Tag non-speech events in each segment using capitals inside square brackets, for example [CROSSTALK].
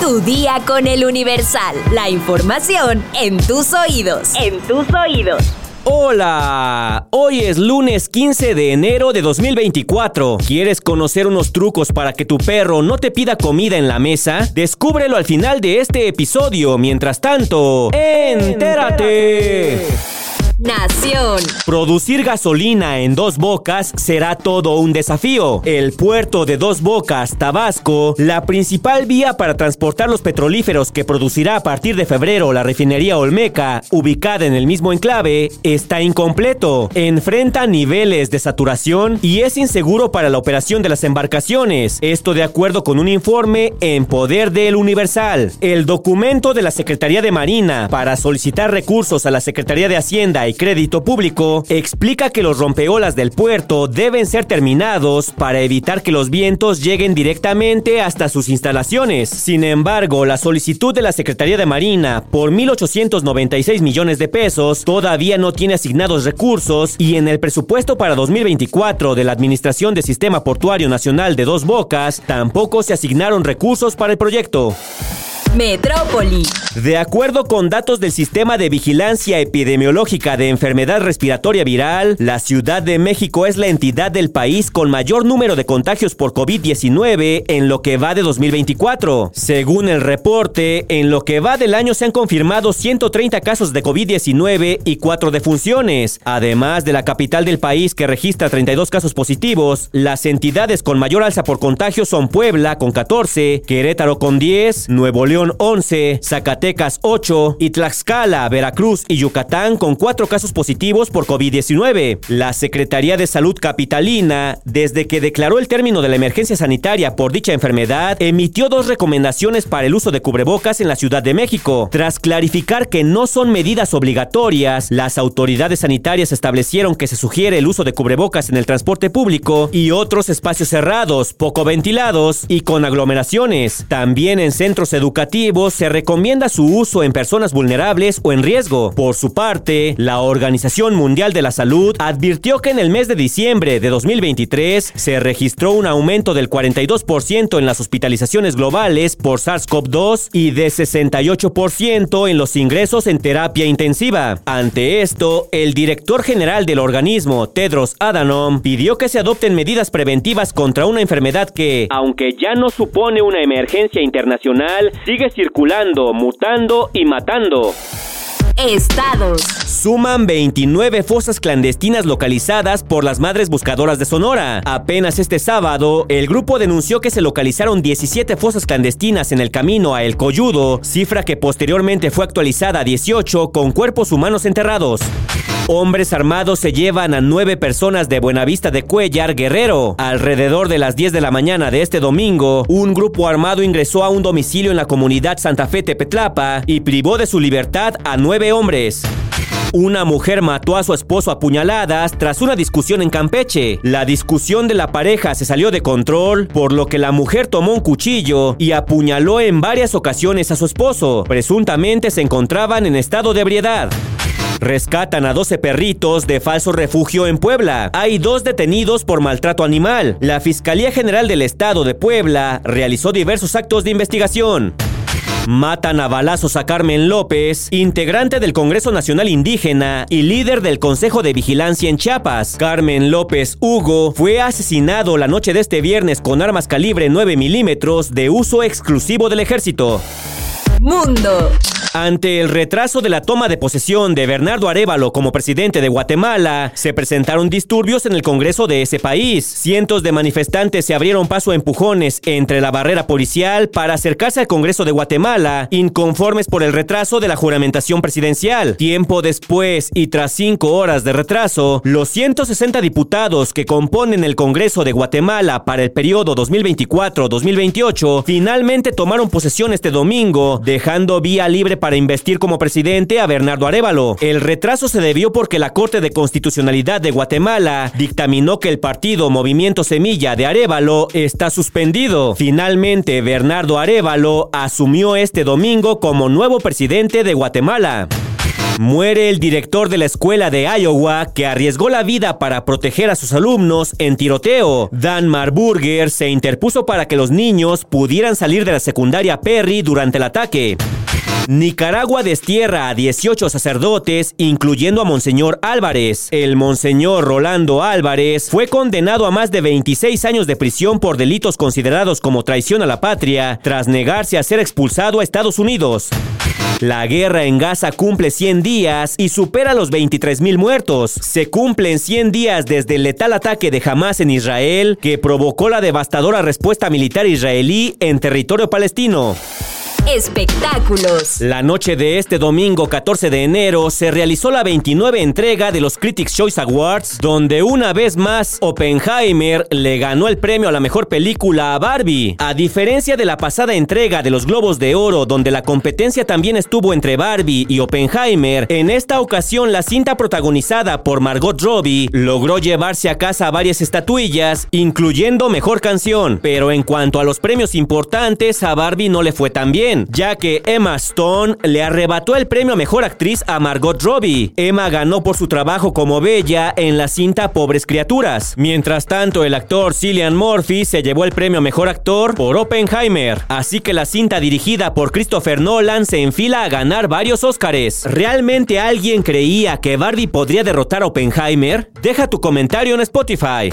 Tu día con el Universal. La información en tus oídos. En tus oídos. Hola, hoy es lunes 15 de enero de 2024. ¿Quieres conocer unos trucos para que tu perro no te pida comida en la mesa? Descúbrelo al final de este episodio. Mientras tanto, entérate. Nación. Producir gasolina en Dos Bocas será todo un desafío. El puerto de Dos Bocas, Tabasco, la principal vía para transportar los petrolíferos que producirá a partir de febrero la refinería Olmeca, ubicada en el mismo enclave, está incompleto. Enfrenta niveles de saturación y es inseguro para la operación de las embarcaciones. Esto de acuerdo con un informe en poder del Universal. El documento de la Secretaría de Marina para solicitar recursos a la Secretaría de Hacienda y Crédito Público explica que los rompeolas del puerto deben ser terminados para evitar que los vientos lleguen directamente hasta sus instalaciones. Sin embargo, la solicitud de la Secretaría de Marina por 1.896 millones de pesos todavía no tiene asignados recursos y en el presupuesto para 2024 de la Administración de Sistema Portuario Nacional de Dos Bocas tampoco se asignaron recursos para el proyecto. Metrópoli. De acuerdo con datos del Sistema de Vigilancia Epidemiológica de Enfermedad Respiratoria Viral, la Ciudad de México es la entidad del país con mayor número de contagios por COVID-19 en lo que va de 2024. Según el reporte, en lo que va del año se han confirmado 130 casos de COVID-19 y 4 defunciones. Además de la capital del país que registra 32 casos positivos, las entidades con mayor alza por contagio son Puebla con 14, Querétaro con 10, Nuevo León 11, Zacatecas 8 y Tlaxcala, Veracruz y Yucatán con 4 casos positivos por COVID-19. La Secretaría de Salud Capitalina, desde que declaró el término de la emergencia sanitaria por dicha enfermedad, emitió dos recomendaciones para el uso de cubrebocas en la Ciudad de México. Tras clarificar que no son medidas obligatorias, las autoridades sanitarias establecieron que se sugiere el uso de cubrebocas en el transporte público y otros espacios cerrados, poco ventilados y con aglomeraciones. También en centros educativos se recomienda su uso en personas vulnerables o en riesgo. Por su parte, la Organización Mundial de la Salud advirtió que en el mes de diciembre de 2023 se registró un aumento del 42% en las hospitalizaciones globales por SARS-CoV-2 y de 68% en los ingresos en terapia intensiva. Ante esto, el director general del organismo, Tedros Adhanom, pidió que se adopten medidas preventivas contra una enfermedad que, aunque ya no supone una emergencia internacional, sigue circulando, mutando y matando. Estados. Suman 29 fosas clandestinas localizadas por las Madres Buscadoras de Sonora. Apenas este sábado, el grupo denunció que se localizaron 17 fosas clandestinas en el camino a El Coyudo, cifra que posteriormente fue actualizada a 18 con cuerpos humanos enterrados. Hombres armados se llevan a nueve personas de Buenavista de Cuellar, Guerrero. Alrededor de las 10 de la mañana de este domingo, un grupo armado ingresó a un domicilio en la comunidad Santa Fe Tepetlapa y privó de su libertad a nueve hombres. Una mujer mató a su esposo a puñaladas tras una discusión en Campeche. La discusión de la pareja se salió de control, por lo que la mujer tomó un cuchillo y apuñaló en varias ocasiones a su esposo. Presuntamente se encontraban en estado de ebriedad. Rescatan a 12 perritos de falso refugio en Puebla. Hay dos detenidos por maltrato animal. La Fiscalía General del Estado de Puebla realizó diversos actos de investigación. Matan a balazos a Carmen López, integrante del Congreso Nacional Indígena y líder del Consejo de Vigilancia en Chiapas. Carmen López Hugo fue asesinado la noche de este viernes con armas calibre 9 milímetros de uso exclusivo del ejército. Mundo. Ante el retraso de la toma de posesión de Bernardo Arevalo como presidente de Guatemala, se presentaron disturbios en el Congreso de ese país. Cientos de manifestantes se abrieron paso a empujones entre la barrera policial para acercarse al Congreso de Guatemala, inconformes por el retraso de la juramentación presidencial. Tiempo después y tras cinco horas de retraso, los 160 diputados que componen el Congreso de Guatemala para el periodo 2024-2028 finalmente tomaron posesión este domingo, dejando vía libre para investir como presidente a Bernardo Arevalo. El retraso se debió porque la Corte de Constitucionalidad de Guatemala dictaminó que el partido Movimiento Semilla de Arevalo está suspendido. Finalmente, Bernardo Arevalo asumió este domingo como nuevo presidente de Guatemala. Muere el director de la escuela de Iowa que arriesgó la vida para proteger a sus alumnos en tiroteo. Dan Marburger se interpuso para que los niños pudieran salir de la secundaria Perry durante el ataque. Nicaragua destierra a 18 sacerdotes, incluyendo a Monseñor Álvarez. El Monseñor Rolando Álvarez fue condenado a más de 26 años de prisión por delitos considerados como traición a la patria, tras negarse a ser expulsado a Estados Unidos. La guerra en Gaza cumple 100 días y supera los 23 mil muertos. Se cumplen 100 días desde el letal ataque de Hamas en Israel que provocó la devastadora respuesta militar israelí en territorio palestino. Espectáculos. La noche de este domingo 14 de enero se realizó la 29 entrega de los Critics' Choice Awards, donde una vez más Oppenheimer le ganó el premio a la mejor película a Barbie. A diferencia de la pasada entrega de los Globos de Oro, donde la competencia también estuvo entre Barbie y Oppenheimer, en esta ocasión la cinta protagonizada por Margot Robbie logró llevarse a casa varias estatuillas, incluyendo mejor canción. Pero en cuanto a los premios importantes, a Barbie no le fue tan bien ya que Emma Stone le arrebató el premio a Mejor Actriz a Margot Robbie. Emma ganó por su trabajo como Bella en la cinta Pobres Criaturas. Mientras tanto, el actor Cillian Murphy se llevó el premio a Mejor Actor por Oppenheimer. Así que la cinta dirigida por Christopher Nolan se enfila a ganar varios Oscars. ¿Realmente alguien creía que Barbie podría derrotar a Oppenheimer? Deja tu comentario en Spotify.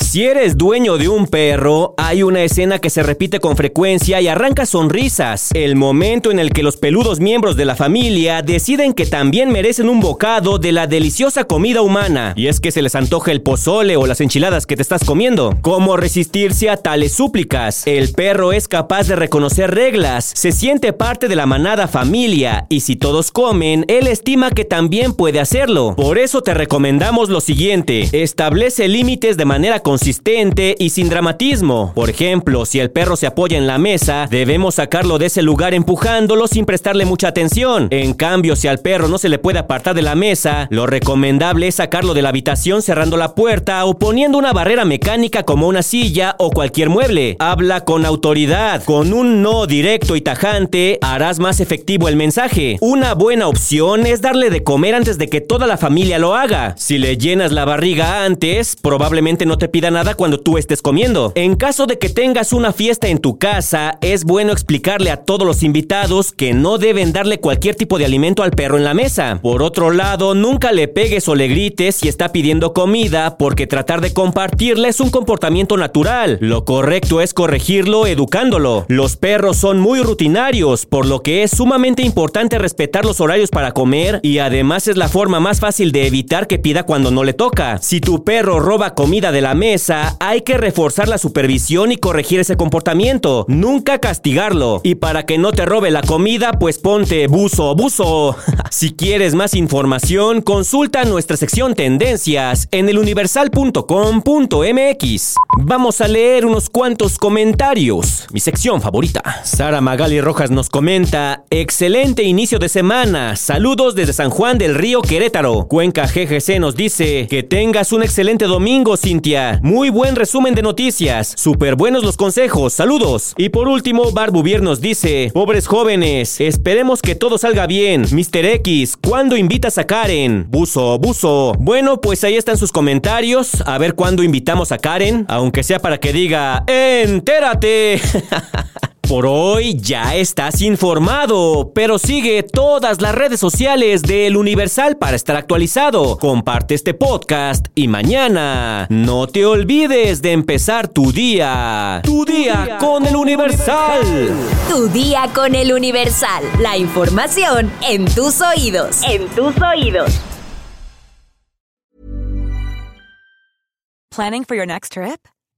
Si eres dueño de un perro, hay una escena que se repite con frecuencia y arranca sonrisas. El momento en el que los peludos miembros de la familia deciden que también merecen un bocado de la deliciosa comida humana. Y es que se les antoja el pozole o las enchiladas que te estás comiendo. ¿Cómo resistirse a tales súplicas? El perro es capaz de reconocer reglas, se siente parte de la manada familia y si todos comen, él estima que también puede hacerlo. Por eso te recomendamos lo siguiente, establece límites de manera consistente y sin dramatismo. Por ejemplo, si el perro se apoya en la mesa, debemos sacarlo de ese lugar empujándolo sin prestarle mucha atención. En cambio, si al perro no se le puede apartar de la mesa, lo recomendable es sacarlo de la habitación cerrando la puerta o poniendo una barrera mecánica como una silla o cualquier mueble. Habla con autoridad. Con un no directo y tajante, harás más efectivo el mensaje. Una buena opción es darle de comer antes de que toda la familia lo haga. Si le llenas la barriga antes, probablemente no te nada cuando tú estés comiendo. En caso de que tengas una fiesta en tu casa, es bueno explicarle a todos los invitados que no deben darle cualquier tipo de alimento al perro en la mesa. Por otro lado, nunca le pegues o le grites si está pidiendo comida, porque tratar de compartirle es un comportamiento natural. Lo correcto es corregirlo educándolo. Los perros son muy rutinarios, por lo que es sumamente importante respetar los horarios para comer y además es la forma más fácil de evitar que pida cuando no le toca. Si tu perro roba comida de la mesa, hay que reforzar la supervisión y corregir ese comportamiento. Nunca castigarlo. Y para que no te robe la comida, pues ponte buzo, buzo. [LAUGHS] si quieres más información, consulta nuestra sección Tendencias en eluniversal.com.mx. Vamos a leer unos cuantos comentarios. Mi sección favorita. Sara Magali Rojas nos comenta: Excelente inicio de semana. Saludos desde San Juan del Río Querétaro. Cuenca GGC nos dice: Que tengas un excelente domingo, Cintia. Muy buen resumen de noticias. Súper buenos los consejos. Saludos. Y por último, Barbuvier nos dice: Pobres jóvenes, esperemos que todo salga bien. Mr. X, ¿cuándo invitas a Karen? Buzo, buzo. Bueno, pues ahí están sus comentarios. A ver cuándo invitamos a Karen. Aunque sea para que diga: ¡Entérate! [LAUGHS] Por hoy ya estás informado, pero sigue todas las redes sociales de El Universal para estar actualizado. Comparte este podcast y mañana no te olvides de empezar tu día. Tu día, con El Universal. Tu día con El Universal. La información en tus oídos. En tus oídos. Planning for your next trip?